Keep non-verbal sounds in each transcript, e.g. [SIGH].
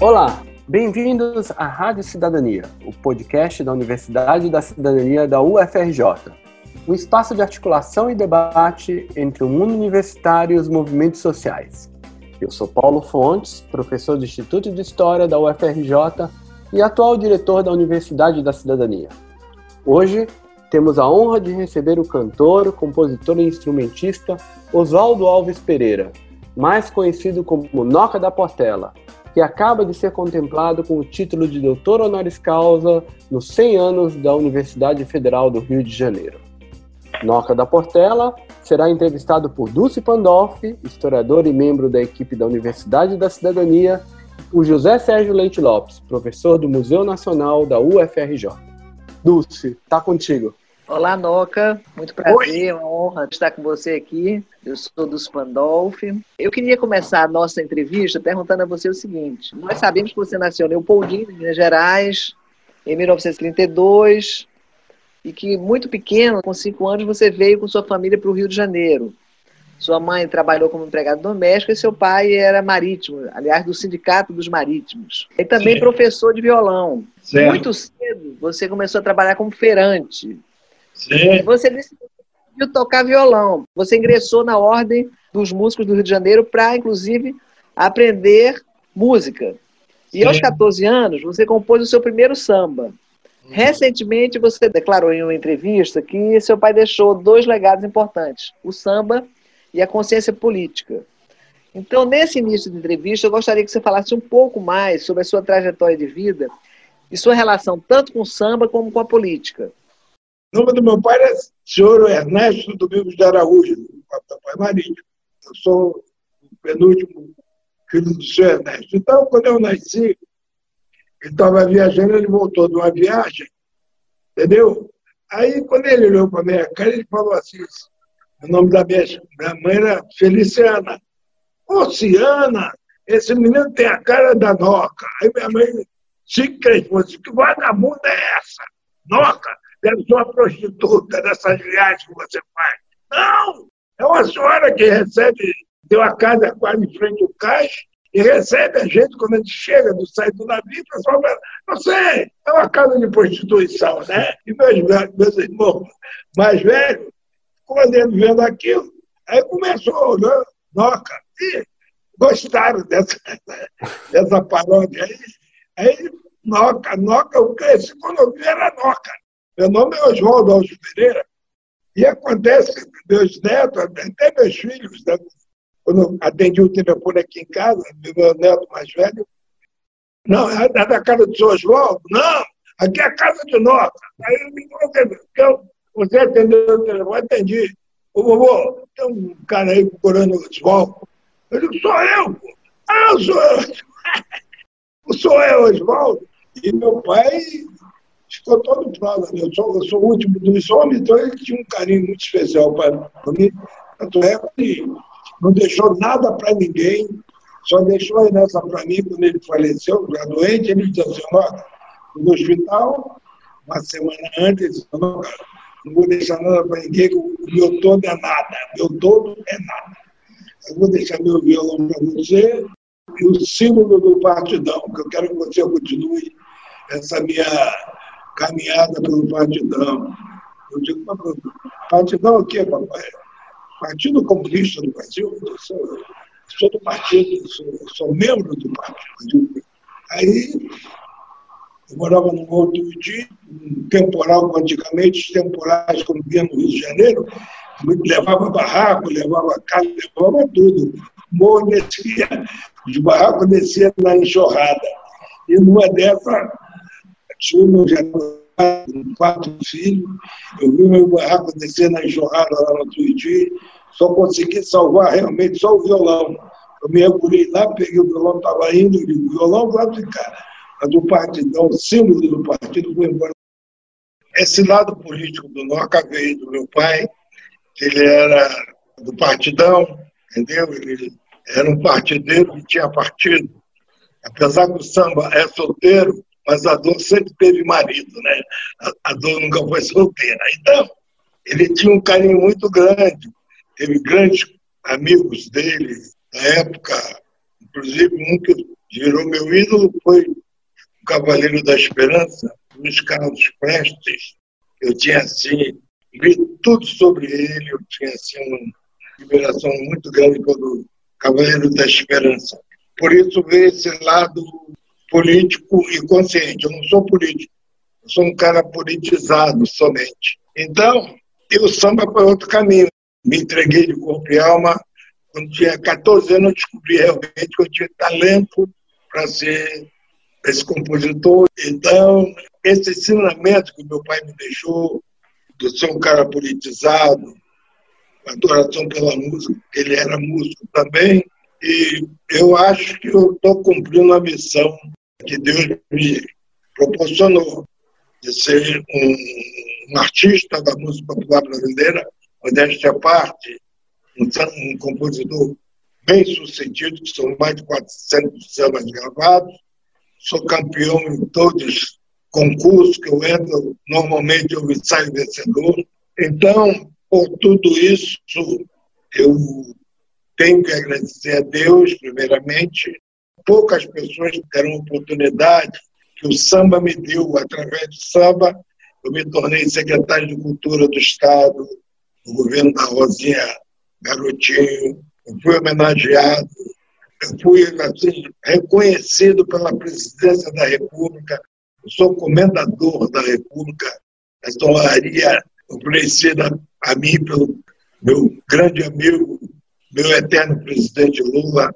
Olá, bem-vindos à Rádio Cidadania, o podcast da Universidade da Cidadania da UFRJ. Um espaço de articulação e debate entre o mundo universitário e os movimentos sociais. Eu sou Paulo Fontes, professor do Instituto de História da UFRJ e atual diretor da Universidade da Cidadania. Hoje temos a honra de receber o cantor, compositor e instrumentista Oswaldo Alves Pereira, mais conhecido como Noca da Portela, que acaba de ser contemplado com o título de doutor honoris causa nos 100 anos da Universidade Federal do Rio de Janeiro. Noca da Portela será entrevistado por Dulce Pandolfi, historiador e membro da equipe da Universidade da Cidadania, por José Sérgio Leite Lopes, professor do Museu Nacional da UFRJ. Dulce, tá contigo. Olá, Noca. Muito prazer, Oi. Uma honra estar com você aqui. Eu sou do Spandolf. Eu queria começar a nossa entrevista perguntando a você o seguinte: nós sabemos que você nasceu em Leopoldina, em Minas Gerais, em 1932, e que muito pequeno, com cinco anos, você veio com sua família para o Rio de Janeiro. Sua mãe trabalhou como empregada doméstica e seu pai era marítimo, aliás, do Sindicato dos Marítimos. E também Sim. professor de violão. Certo. Muito cedo você começou a trabalhar como feirante. Sim. Você decidiu tocar violão. Você ingressou na Ordem dos Músicos do Rio de Janeiro para, inclusive, aprender música. E Sim. aos 14 anos, você compôs o seu primeiro samba. Hum. Recentemente, você declarou em uma entrevista que seu pai deixou dois legados importantes: o samba e a consciência política. Então, nesse início de entrevista, eu gostaria que você falasse um pouco mais sobre a sua trajetória de vida e sua relação tanto com o samba como com a política. O nome do meu pai era senhor Ernesto Domingos de Araújo, papai marítimo. Eu sou o penúltimo filho do senhor Ernesto. Então, quando eu nasci, ele estava viajando, ele voltou de uma viagem, entendeu? Aí, quando ele olhou para a minha cara, ele falou assim: o nome da minha, minha mãe era Feliciana. Oceana, esse menino tem a cara da Noca. Aí minha mãe se cresceu assim: que vagabunda é essa? Noca? Deve ser uma prostituta dessas viagens que você faz. Não! É uma senhora que recebe, tem uma casa quase em frente ao caixa, e recebe a gente quando a gente chega do sai do navio, o pessoal fala, não sei, é uma casa de prostituição, né? E meus, meus irmãos mais velhos ficam vendo aquilo. Aí começou, né? Noca, e gostaram dessa, [LAUGHS] dessa paródia aí. Aí, Noca, Noca, o que esse economia era Noca. Meu nome é Oswaldo Alves Pereira. E acontece que meus netos, até meus filhos, né? quando atendi o telefone aqui em casa, meu neto mais velho, não, é da casa do senhor Oswaldo? Não, aqui é a casa de nota. Aí me falou, você atendeu o telefone? Atendi. Ô, vovô, tem um cara aí procurando o Oswaldo. Eu digo, sou eu, pô. Ah, sou eu. [LAUGHS] sou eu, Oswaldo. E meu pai ficou todo. Né? Eu sou, eu sou o último dos homens, então ele tinha um carinho muito especial para mim. Tanto é que não deixou nada para ninguém, só deixou a herança para mim quando ele faleceu, já doente. Ele disse assim: ó, no hospital, uma semana antes, não, não vou deixar nada para ninguém, o meu todo é nada, meu todo é nada. Eu vou deixar meu violão para você e o símbolo do partidão, que eu quero que você continue essa minha caminhada pelo partidão. Eu digo, partidão o quê, papai? Partido Comunista do Brasil? Eu sou, sou do partido, sou, sou, membro do partido. Aí, eu morava no Morro do Iti, um temporal, antigamente, os temporais, quando vinha no Rio de Janeiro, levava barraco, levava casa, levava tudo. O morro descia, os barracos desciam na enxurrada. E numa dessas, Júnior já com quatro filhos. Eu vi meu barraco descer na enxurrada lá no Tuiuti. Só consegui salvar realmente só o violão. Eu me mergulhei lá, peguei o violão, estava indo, e o violão vai ficar. Mas o partidão, o símbolo do partido, foi embora. Esse lado político do Noca veio do meu pai, ele era do partidão, entendeu? Ele era um partideiro que tinha partido. Apesar que o samba é solteiro, mas a dor sempre teve marido, né? A, dor nunca foi solteira. Então, ele tinha um carinho muito grande, teve grandes amigos dele na época, inclusive um que virou meu ídolo foi o Cavaleiro da Esperança, Luiz Carlos Prestes. Eu tinha, assim, li tudo sobre ele, eu tinha, assim, uma admiração muito grande pelo Cavaleiro da Esperança. Por isso veio esse lado político e consciente. Eu não sou político, eu sou um cara politizado somente. Então, o samba foi outro caminho. Me entreguei de corpo e alma. Quando tinha 14 anos, eu descobri realmente que eu tinha talento para ser esse compositor. Então, esse ensinamento que meu pai me deixou, de ser um cara politizado, adoração pela música, ele era músico também, e eu acho que eu estou cumprindo a missão que Deus me proporcionou de ser um, um artista da música popular brasileira, modéstia à parte, um, um compositor bem sucedido, que são mais de 400 sambas gravados, sou campeão em todos os concursos que eu entro, normalmente eu saio vencedor. Então, por tudo isso, eu tenho que agradecer a Deus, primeiramente. Poucas pessoas deram oportunidade que o samba me deu. Através do samba, eu me tornei secretário de Cultura do Estado, do governo da Rosinha Garotinho. Eu fui homenageado, eu fui assim, reconhecido pela presidência da República. Eu sou comendador da República, da honraria oferecida a mim pelo meu grande amigo meu eterno presidente Lula,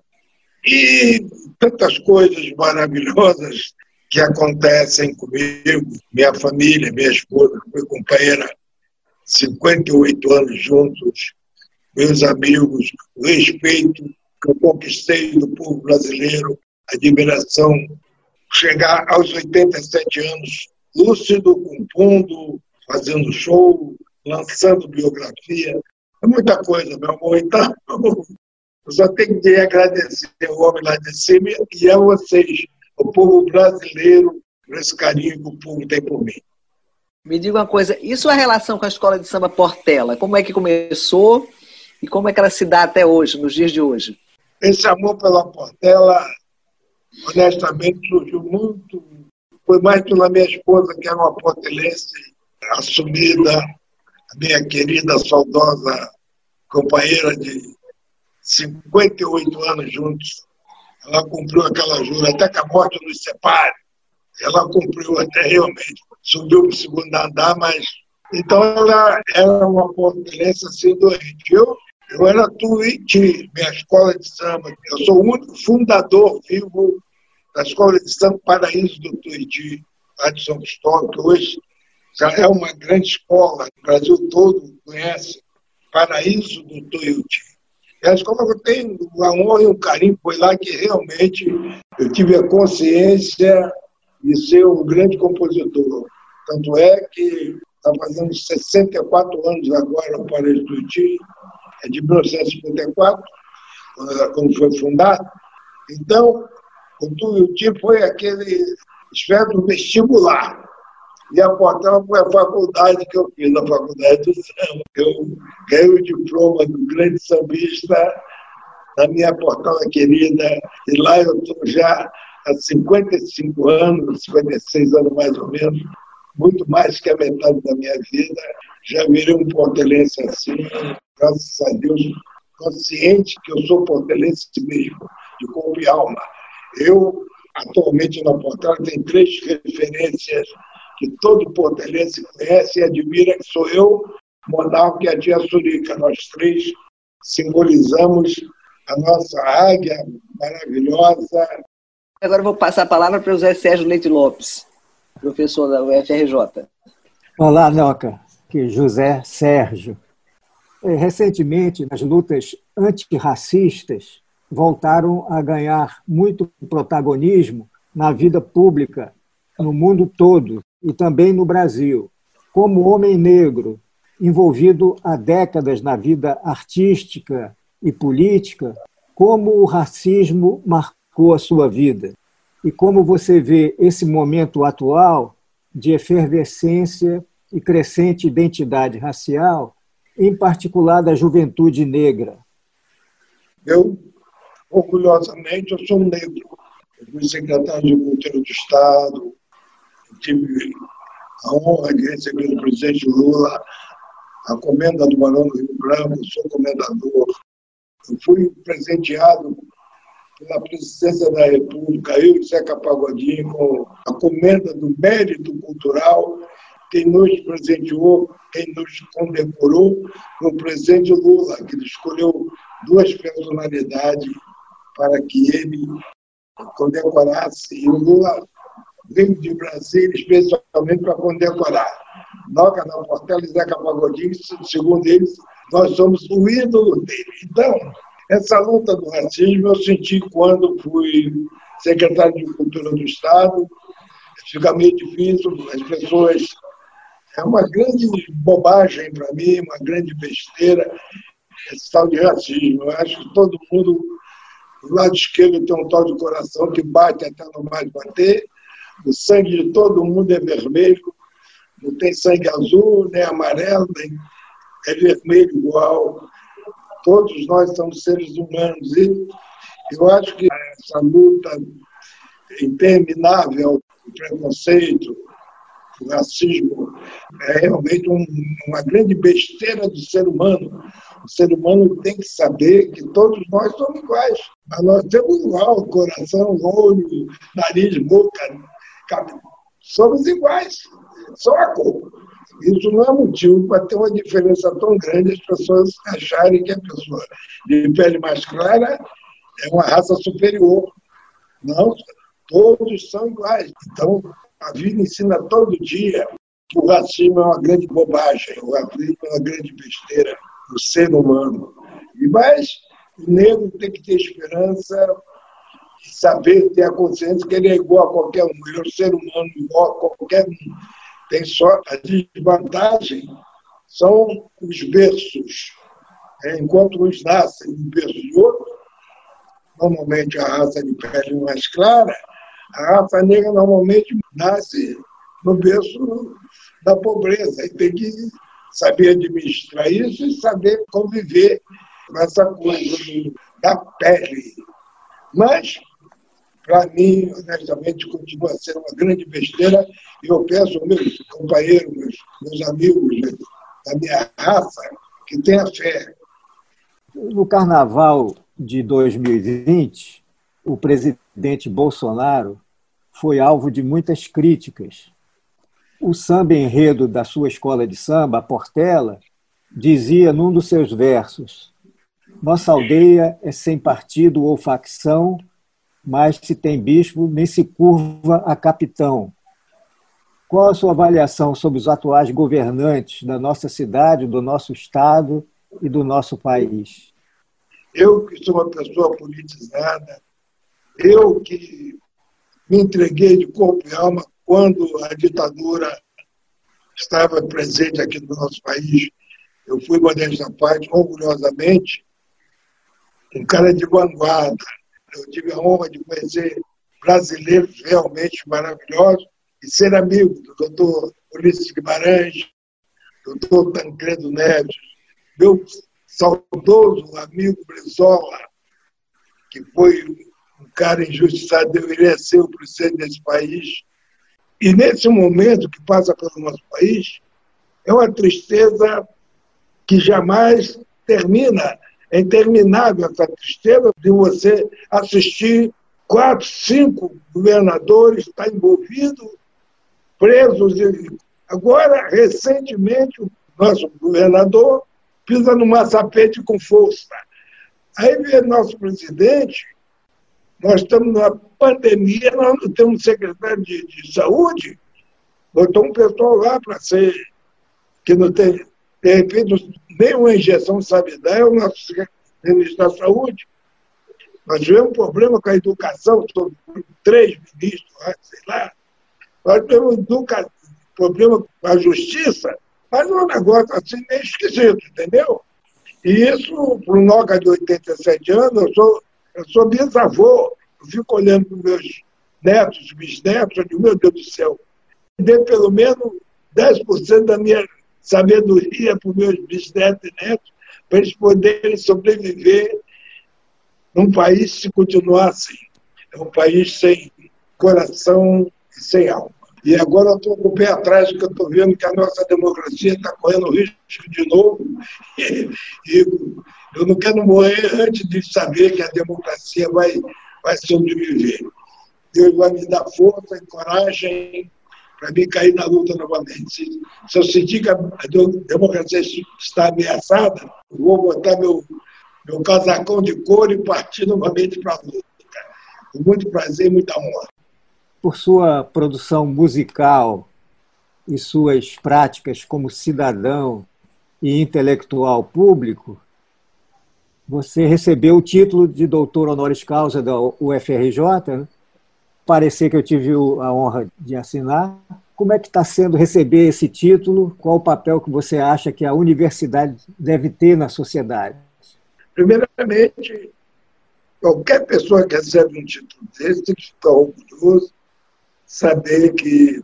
e tantas coisas maravilhosas que acontecem comigo, minha família, minha esposa, foi companheira 58 anos juntos, meus amigos, o respeito que eu conquistei do povo brasileiro, admiração, chegar aos 87 anos lúcido, compondo, fazendo show, lançando biografia, é muita coisa, meu amor. Então, [LAUGHS] eu só tenho que agradecer o homem lá de cima e a vocês, o povo brasileiro, por esse carinho que o povo tem por mim. Me diga uma coisa, e sua relação com a escola de samba Portela? Como é que começou e como é que ela se dá até hoje, nos dias de hoje? Esse amor pela Portela, honestamente, surgiu muito. Foi mais pela minha esposa, que era uma portelense assumida, a minha querida, saudosa companheira de 58 anos juntos. Ela cumpriu aquela jura, até que a morte nos separe. Ela cumpriu até realmente. Subiu para o segundo andar, mas. Então ela era uma portuguesa assim doente. Eu, eu era Tuiuti, minha escola de samba. Eu sou o único fundador vivo da escola de samba Paraíso do Tuiuti, lá de São Cristóvão, que hoje já é uma grande escola, o Brasil todo conhece paraíso do Tuiuti. A escola tem uma honra e um carinho, foi lá que realmente eu tive a consciência de ser um grande compositor. Tanto é que está fazendo 64 anos agora o Paraíso do Tuiuti, é de 1954, quando foi fundado. Então, o Tuiuti foi aquele espécie vestibular e a Portela foi a faculdade que eu fiz, a faculdade do samba. Eu ganhei o diploma do grande sambista da minha Portela querida, e lá eu estou já há 55 anos, 56 anos mais ou menos, muito mais que a metade da minha vida. Já virei um portelense assim, graças a Deus, consciente que eu sou portelense mesmo, de corpo e alma. Eu, atualmente na Portela, tenho três referências que todo portelense conhece e admira, que sou eu, Monarco e a Tia Surica. Nós três simbolizamos a nossa águia maravilhosa. Agora vou passar a palavra para o José Sérgio Leite Lopes, professor da UFRJ. Olá, Noca, que José Sérgio. É, recentemente, as lutas antirracistas voltaram a ganhar muito protagonismo na vida pública no mundo todo e também no Brasil. Como homem negro, envolvido há décadas na vida artística e política, como o racismo marcou a sua vida e como você vê esse momento atual de efervescência e crescente identidade racial, em particular da juventude negra. Eu, orgulhosamente, eu sou negro. fui secretário de Cultura do Estado, tive a honra de receber o presidente Lula, a comenda do Barão do Rio Branco, sou comendador. Eu fui presenteado pela presidência da República, eu e Zeca Pagodinho, com a comenda do mérito cultural, quem nos presenteou, quem nos condecorou, foi o presidente Lula, que escolheu duas personalidades para que ele condecorasse. E o Lula veio de Brasília especialmente para condecorar. Noca da Portela e Zeca Pagodinho, segundo eles, nós somos o ídolo dele. Então, essa luta do racismo eu senti quando fui secretário de Cultura do Estado. Fica meio difícil, as pessoas. É uma grande bobagem para mim, uma grande besteira, esse tal de racismo. Eu acho que todo mundo, do lado esquerdo, tem um tal de coração que bate até não mais bater. O sangue de todo mundo é vermelho, não tem sangue azul, nem amarelo, nem é vermelho igual. Todos nós somos seres humanos. E eu acho que essa luta interminável, o preconceito, o racismo, é realmente um, uma grande besteira do ser humano. O ser humano tem que saber que todos nós somos iguais. Mas nós temos igual, coração, olho, nariz, boca. Somos iguais, só a cor. Isso não é motivo para ter uma diferença tão grande as pessoas acharem que a pessoa de pele mais clara é uma raça superior. Não, todos são iguais. Então, a vida ensina todo dia que o racismo é uma grande bobagem, o racismo é uma grande besteira do ser humano. E mas o negro tem que ter esperança, saber ter a consciência que ele é igual a qualquer um, ele é um ser humano igual a qualquer um tem só a desvantagem são os berços. É, enquanto uns nascem no berço de outro, normalmente a raça de pele mais clara, a raça negra normalmente nasce no berço da pobreza. E tem que saber administrar isso e saber conviver com essa coisa da pele. Mas para mim, honestamente, continua sendo uma grande besteira. E eu peço aos meus companheiros, meus, meus amigos da minha raça, que tenham fé. No carnaval de 2020, o presidente Bolsonaro foi alvo de muitas críticas. O samba enredo da sua escola de samba, a Portela, dizia num dos seus versos: Nossa aldeia é sem partido ou facção, mas se tem bispo, nem se curva a capitão. Qual a sua avaliação sobre os atuais governantes da nossa cidade, do nosso estado e do nosso país? Eu que sou uma pessoa politizada, eu que me entreguei de corpo e alma quando a ditadura estava presente aqui no nosso país, eu fui modesta parte, orgulhosamente, um cara de vanguarda, eu tive a honra de conhecer brasileiros realmente maravilhosos e ser amigo do doutor Ulisses Guimarães, doutor Tancredo Neves, meu saudoso amigo Brizola, que foi um cara injustiçado, deveria ser o presidente desse país. E nesse momento que passa pelo nosso país, é uma tristeza que jamais termina é interminável essa tristeza de você assistir quatro, cinco governadores estar envolvidos, presos. Agora, recentemente, o nosso governador pisa no maçapete com força. Aí vem nosso presidente, nós estamos numa pandemia, nós não temos secretário de, de saúde, botou um pessoal lá para ser, que não tem, de repente, nem uma injeção sabe dar, é o nosso ministro da Saúde. Nós tivemos um problema com a educação, sobre três ministros, sei lá. Nós tivemos um problema com a justiça, mas é um negócio assim meio esquisito, entendeu? E isso, para um Noca de 87 anos, eu sou, eu sou bisavô, eu fico olhando para os meus netos, bisnetos, eu digo, meu Deus do céu, dê pelo menos 10% da minha sabedoria para os meus bisnetos e netos, para eles poderem sobreviver num país se continuar assim. é um país sem coração e sem alma. E agora eu estou com o pé atrás, porque eu estou vendo que a nossa democracia está correndo risco de novo. [LAUGHS] E, eu não quero morrer antes de saber que a democracia vai, vai sobreviver. Deus vai me dar força e coragem para mim cair na luta novamente. Se, eu sentir que a democracia está ameaçada, vou botar meu, meu casacão de couro e partir novamente para a luta. Com muito prazer e muita honra. Por sua produção musical e suas práticas como cidadão e intelectual público, você recebeu o título de doutor honoris causa da UFRJ, né? Parecer que eu tive a honra de assinar. Como é que está sendo receber esse título? Qual o papel que você acha que a universidade deve ter na sociedade? Primeiramente, qualquer pessoa que recebe um título desse tem que ficar orgulhoso, saber que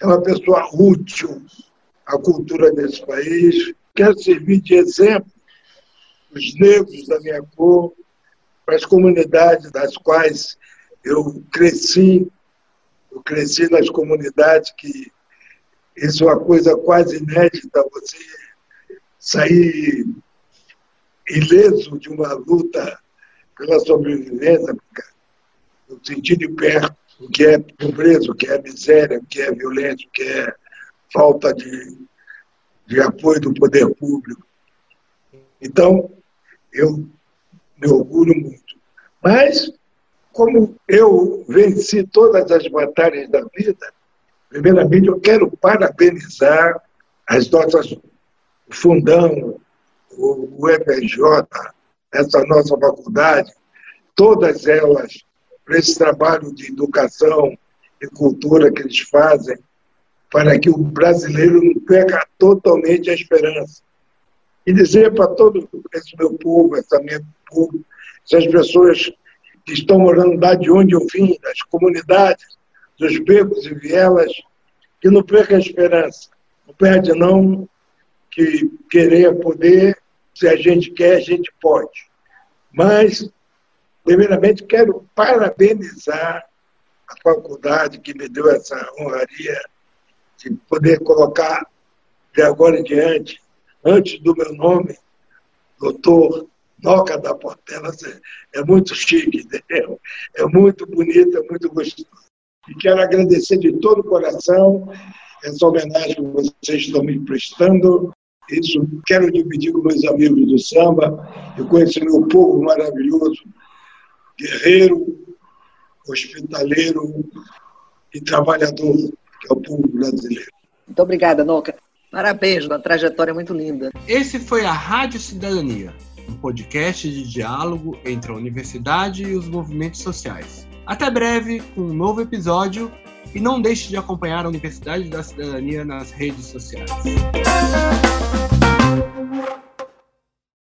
é uma pessoa útil à cultura desse país, quer servir de exemplo os negros da minha cor, para as comunidades das quais eu cresci, eu cresci nas comunidades que isso é uma coisa quase inédita, você sair ileso de uma luta pela sobrevivência, eu senti de perto o que é pobreza, o que é miséria, o que é violência, o que é falta de, de apoio do poder público. Então, eu me orgulho muito. Mas, como eu venci todas as batalhas da vida, primeiramente eu quero parabenizar as nossas fundão, o EPJ, essa nossa faculdade, todas elas, para esse trabalho de educação e cultura que eles fazem, para que o brasileiro não perca totalmente a esperança. E dizer para todo esse meu povo, essa minha povo, essas pessoas que estão morando lá de onde eu vim, das comunidades, dos becos e vielas, que não perca a esperança. Não perde não, que querer poder, se a gente quer, a gente pode. Mas, primeiramente, quero parabenizar a faculdade que me deu essa honraria de poder colocar, de agora em diante, antes do meu nome, doutor Noca da Portela, é muito chique, entendeu? [LAUGHS] É muito bonito, é muito gostoso. E quero agradecer de todo o coração essa homenagem que vocês estão me prestando. Isso quero dividir com meus amigos do samba e com esse meu povo maravilhoso, guerreiro, hospitaleiro e trabalhador, que é o povo brasileiro. Muito obrigada, Noca. Parabéns, uma trajetória muito linda. Esse foi a Rádio Cidadania, um podcast de diálogo entre a universidade e os movimentos sociais. Até breve com um novo episódio e não deixe de acompanhar a Universidade da Cidadania nas redes sociais.